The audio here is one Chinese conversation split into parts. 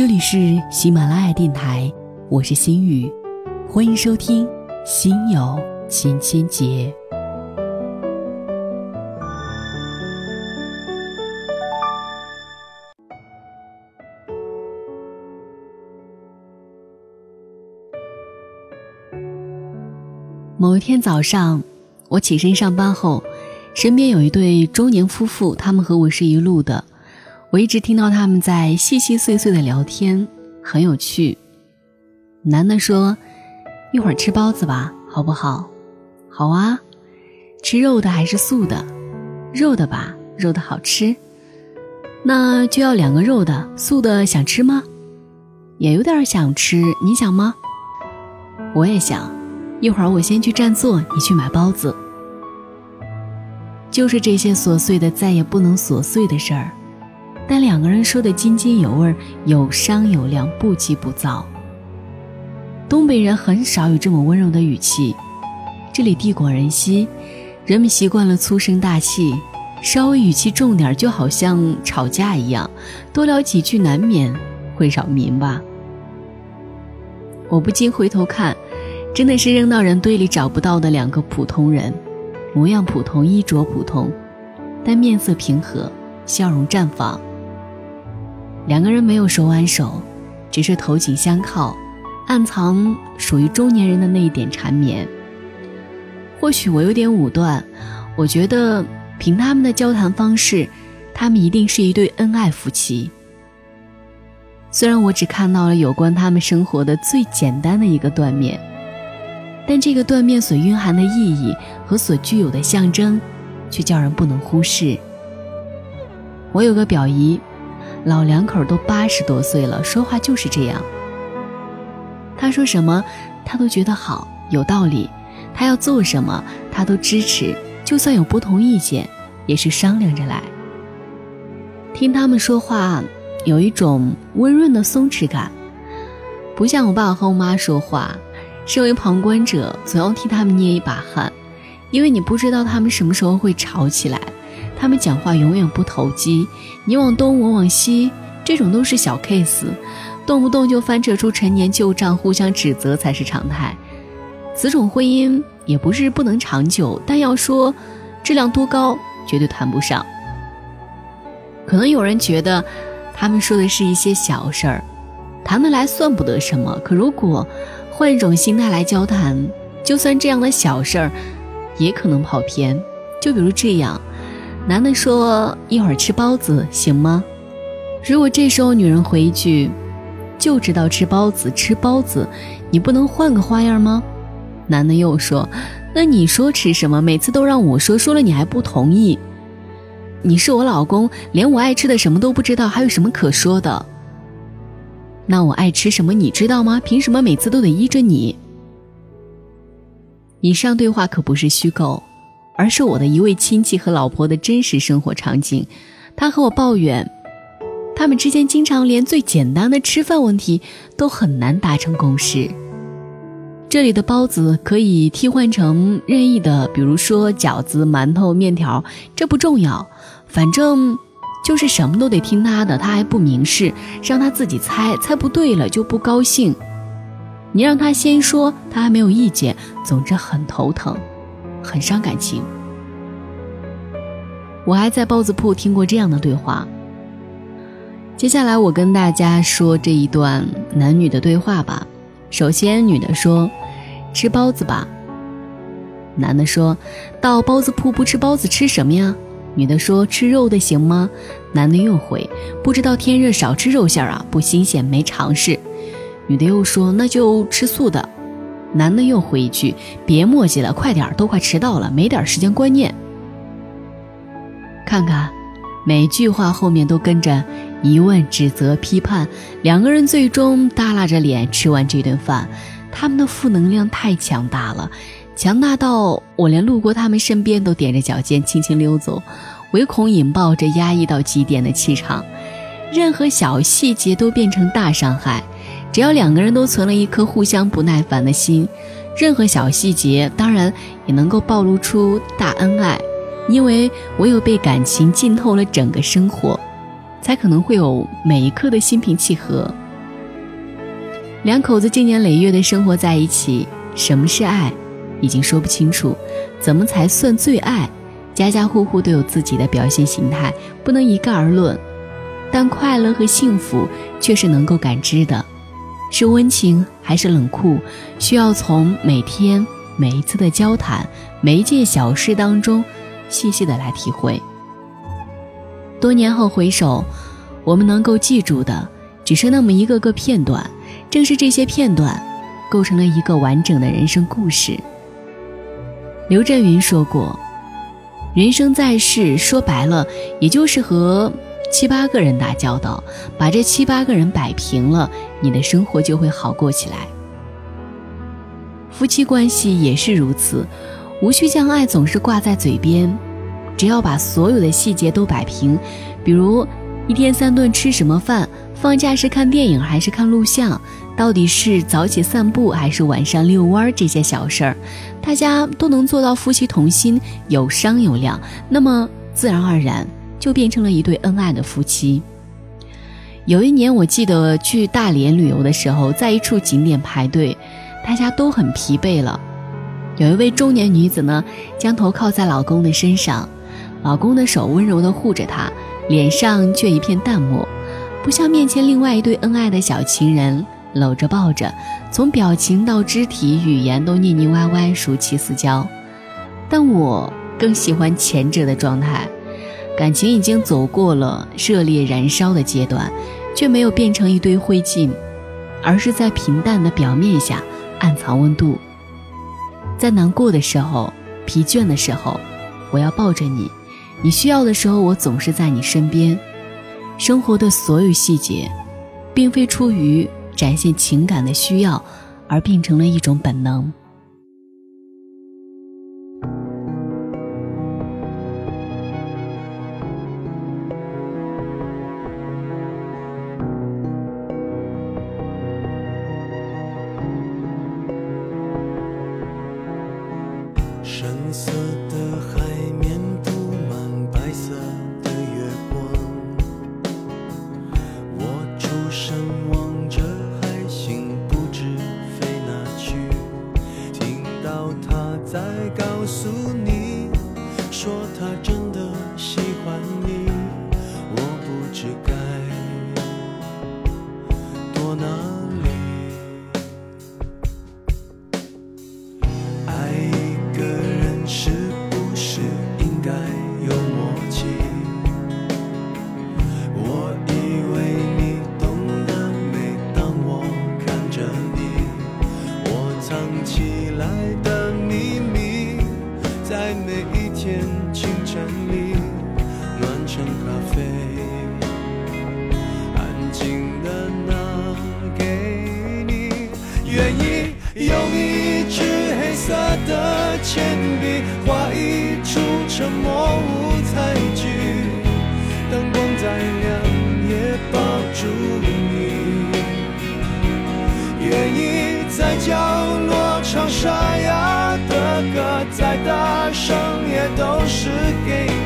这里是喜马拉雅电台，我是心雨，欢迎收听《心有千千结》。某一天早上，我起身上班后，身边有一对中年夫妇，他们和我是一路的。我一直听到他们在细细碎碎的聊天，很有趣。男的说：“一会儿吃包子吧，好不好？”“好啊。”“吃肉的还是素的？”“肉的吧，肉的好吃。”“那就要两个肉的，素的想吃吗？”“也有点想吃，你想吗？”“我也想。”“一会儿我先去占座，你去买包子。”就是这些琐碎的，再也不能琐碎的事儿。但两个人说的津津有味，有商有量，不急不躁。东北人很少有这么温柔的语气，这里地广人稀，人们习惯了粗声大气，稍微语气重点，就好像吵架一样，多聊几句难免会扰民吧。我不禁回头看，真的是扔到人堆里找不到的两个普通人，模样普通，衣着普通，但面色平和，笑容绽放。两个人没有手挽手，只是头颈相靠，暗藏属于中年人的那一点缠绵。或许我有点武断，我觉得凭他们的交谈方式，他们一定是一对恩爱夫妻。虽然我只看到了有关他们生活的最简单的一个断面，但这个断面所蕴含的意义和所具有的象征，却叫人不能忽视。我有个表姨。老两口都八十多岁了，说话就是这样。他说什么，他都觉得好，有道理；他要做什么，他都支持。就算有不同意见，也是商量着来。听他们说话，有一种温润的松弛感，不像我爸和我妈说话。身为旁观者，总要替他们捏一把汗，因为你不知道他们什么时候会吵起来。他们讲话永远不投机，你往东我往西，这种都是小 case，动不动就翻扯出陈年旧账，互相指责才是常态。此种婚姻也不是不能长久，但要说质量多高，绝对谈不上。可能有人觉得他们说的是一些小事儿，谈得来算不得什么。可如果换一种心态来交谈，就算这样的小事儿，也可能跑偏。就比如这样。男的说：“一会儿吃包子行吗？”如果这时候女人回一句：“就知道吃包子，吃包子，你不能换个花样吗？”男的又说：“那你说吃什么？每次都让我说，说了你还不同意。你是我老公，连我爱吃的什么都不知道，还有什么可说的？那我爱吃什么你知道吗？凭什么每次都得依着你？”以上对话可不是虚构。而是我的一位亲戚和老婆的真实生活场景，他和我抱怨，他们之间经常连最简单的吃饭问题都很难达成共识。这里的包子可以替换成任意的，比如说饺子、馒头、面条，这不重要，反正就是什么都得听他的，他还不明示，让他自己猜，猜不对了就不高兴。你让他先说，他还没有意见，总之很头疼。很伤感情。我还在包子铺听过这样的对话。接下来我跟大家说这一段男女的对话吧。首先，女的说：“吃包子吧。”男的说：“到包子铺不吃包子吃什么呀？”女的说：“吃肉的行吗？”男的又回：“不知道天热少吃肉馅啊，不新鲜，没尝试。”女的又说：“那就吃素的。”男的又回一句：“别墨迹了，快点都快迟到了，没点时间观念。”看看，每句话后面都跟着疑问、指责、批判。两个人最终耷拉着脸吃完这顿饭，他们的负能量太强大了，强大到我连路过他们身边都踮着脚尖轻轻溜走，唯恐引爆这压抑到极点的气场。任何小细节都变成大伤害。只要两个人都存了一颗互相不耐烦的心，任何小细节当然也能够暴露出大恩爱，因为唯有被感情浸透了整个生活，才可能会有每一刻的心平气和，两口子经年累月的生活在一起，什么是爱，已经说不清楚。怎么才算最爱？家家户户都有自己的表现形态，不能一概而论。但快乐和幸福却是能够感知的，是温情还是冷酷，需要从每天每一次的交谈、每一件小事当中细细的来体会。多年后回首，我们能够记住的只是那么一个个片段。正是这些片段，构成了一个完整的人生故事。刘震云说过：“人生在世，说白了，也就是和七八个人打交道，把这七八个人摆平了，你的生活就会好过起来。夫妻关系也是如此，无需将爱总是挂在嘴边，只要把所有的细节都摆平，比如一天三顿吃什么饭。”放假是看电影还是看录像？到底是早起散步还是晚上遛弯儿？这些小事儿，大家都能做到夫妻同心，有商有量，那么自然而然就变成了一对恩爱的夫妻。有一年，我记得去大连旅游的时候，在一处景点排队，大家都很疲惫了。有一位中年女子呢，将头靠在老公的身上，老公的手温柔地护着她，脸上却一片淡漠。不像面前另外一对恩爱的小情人，搂着抱着，从表情到肢体语言都腻腻歪歪，如漆似胶。但我更喜欢前者的状态，感情已经走过了热烈燃烧的阶段，却没有变成一堆灰烬，而是在平淡的表面下暗藏温度。在难过的时候、疲倦的时候，我要抱着你；你需要的时候，我总是在你身边。生活的所有细节，并非出于展现情感的需要，而变成了一种本能。深色的海藏起来的秘密在每一天清晨里暖成咖啡。安静的拿给你愿意用一支黑色的铅笔画一出沉默舞台剧灯光再亮也抱住你。再大声也都是给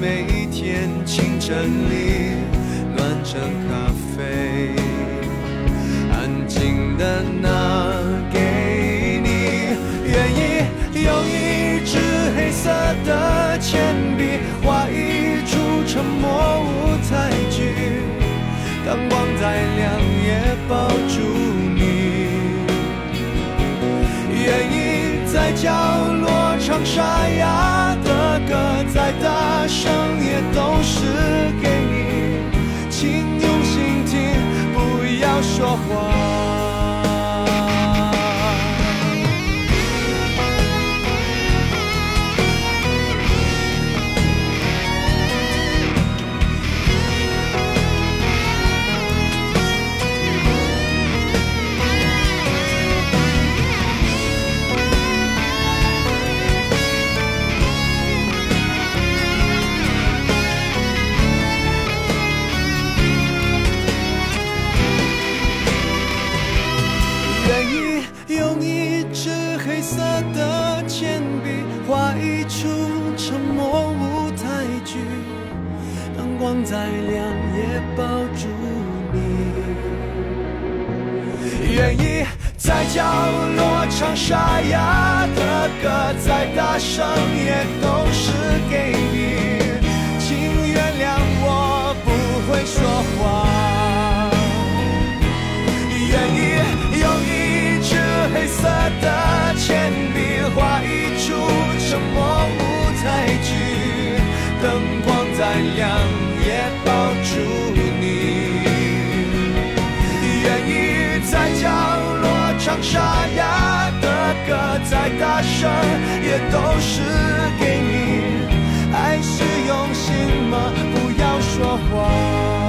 每一天清晨里暖成咖啡安静的拿给你愿意用一支黑色的铅笔画一出沉默舞台剧灯光再亮也抱住你。愿意在角落唱沙哑要出沉默舞台剧，灯光再亮也抱住你。愿意在角落唱沙哑的歌，再大声也沙哑的歌，再大声也都是给你。爱是用心吗？不要说谎。